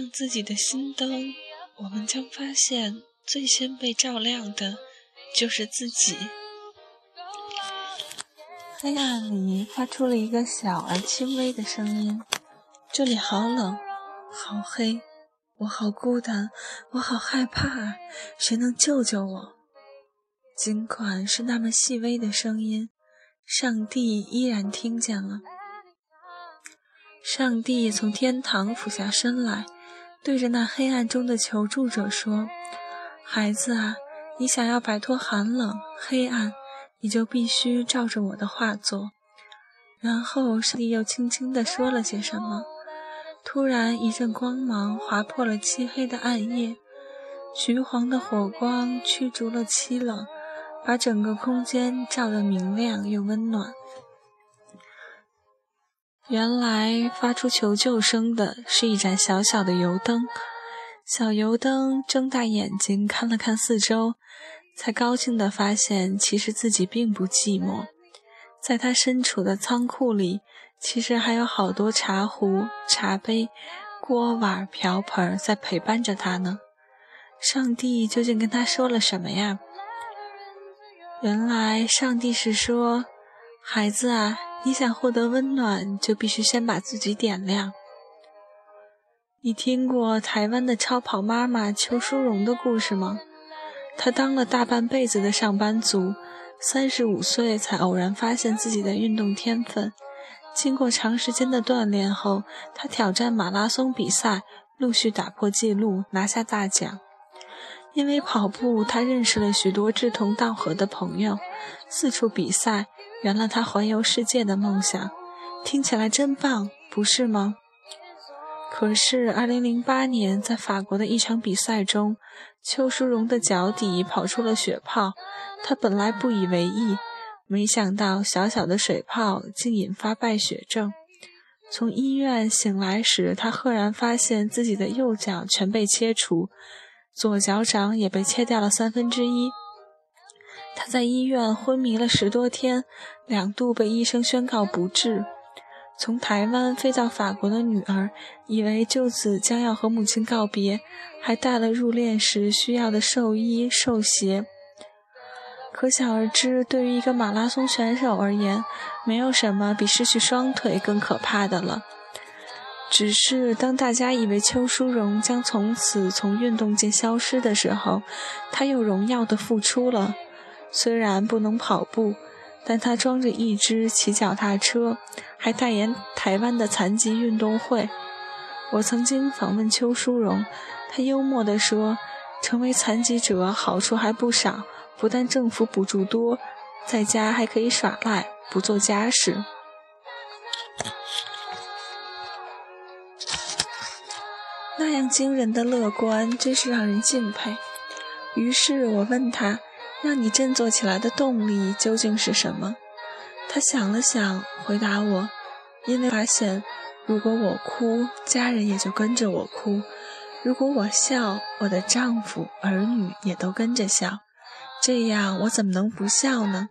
点亮自己的心灯，我们将发现，最先被照亮的，就是自己。黑暗里发出了一个小而轻微的声音：“这里好冷，好黑，我好孤单，我好害怕，谁能救救我？”尽管是那么细微的声音，上帝依然听见了。上帝从天堂俯下身来，对着那黑暗中的求助者说：“孩子啊，你想要摆脱寒冷、黑暗。”你就必须照着我的画作。然后上帝又轻轻地说了些什么。突然，一阵光芒划破了漆黑的暗夜，橘黄的火光驱逐了凄冷，把整个空间照得明亮又温暖。原来发出求救声的是一盏小小的油灯。小油灯睁大眼睛看了看四周。才高兴地发现，其实自己并不寂寞，在他身处的仓库里，其实还有好多茶壶、茶杯、锅碗瓢盆在陪伴着他呢。上帝究竟跟他说了什么呀？原来，上帝是说：“孩子啊，你想获得温暖，就必须先把自己点亮。”你听过台湾的超跑妈妈邱淑荣的故事吗？她当了大半辈子的上班族，三十五岁才偶然发现自己的运动天分。经过长时间的锻炼后，她挑战马拉松比赛，陆续打破纪录，拿下大奖。因为跑步，他认识了许多志同道合的朋友，四处比赛，圆了他环游世界的梦想。听起来真棒，不是吗？可是，二零零八年在法国的一场比赛中，邱淑荣的脚底跑出了血泡。他本来不以为意，没想到小小的水泡竟引发败血症。从医院醒来时，他赫然发现自己的右脚全被切除，左脚掌也被切掉了三分之一。他在医院昏迷了十多天，两度被医生宣告不治。从台湾飞到法国的女儿，以为就此将要和母亲告别，还带了入殓时需要的寿衣寿鞋。可想而知，对于一个马拉松选手而言，没有什么比失去双腿更可怕的了。只是当大家以为邱淑荣将从此从运动界消失的时候，她又荣耀地复出了。虽然不能跑步。但他装着一只骑脚踏车，还代言台湾的残疾运动会。我曾经访问邱淑荣，他幽默地说：“成为残疾者好处还不少，不但政府补助多，在家还可以耍赖，不做家事。”那样惊人的乐观，真是让人敬佩。于是我问他。让你振作起来的动力究竟是什么？他想了想，回答我：“因为发现，如果我哭，家人也就跟着我哭；如果我笑，我的丈夫、儿女也都跟着笑。这样，我怎么能不笑呢？”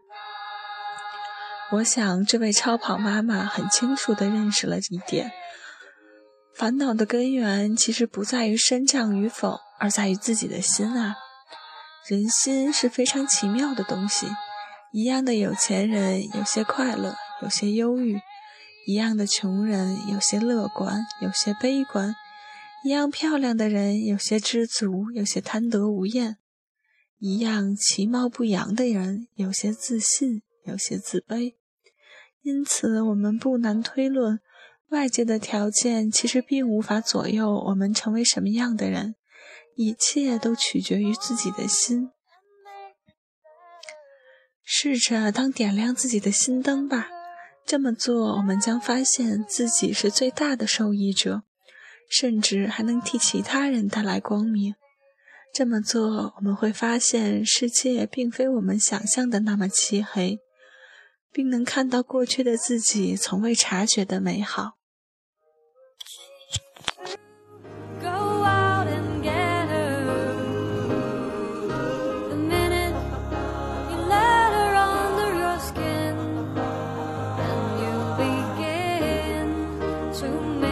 我想，这位超跑妈妈很清楚地认识了一点：烦恼的根源其实不在于身障与否，而在于自己的心啊。人心是非常奇妙的东西，一样的有钱人有些快乐，有些忧郁；一样的穷人有些乐观，有些悲观；一样漂亮的人有些知足，有些贪得无厌；一样其貌不扬的人有些自信，有些自卑。因此，我们不难推论，外界的条件其实并无法左右我们成为什么样的人。一切都取决于自己的心。试着当点亮自己的心灯吧，这么做，我们将发现自己是最大的受益者，甚至还能替其他人带来光明。这么做，我们会发现世界并非我们想象的那么漆黑，并能看到过去的自己从未察觉的美好。总美。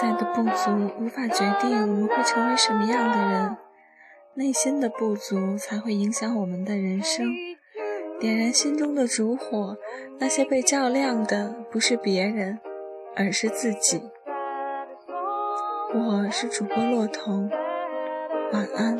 在的不足无法决定我们会成为什么样的人，内心的不足才会影响我们的人生。点燃心中的烛火，那些被照亮的不是别人，而是自己。我是主播洛彤，晚安。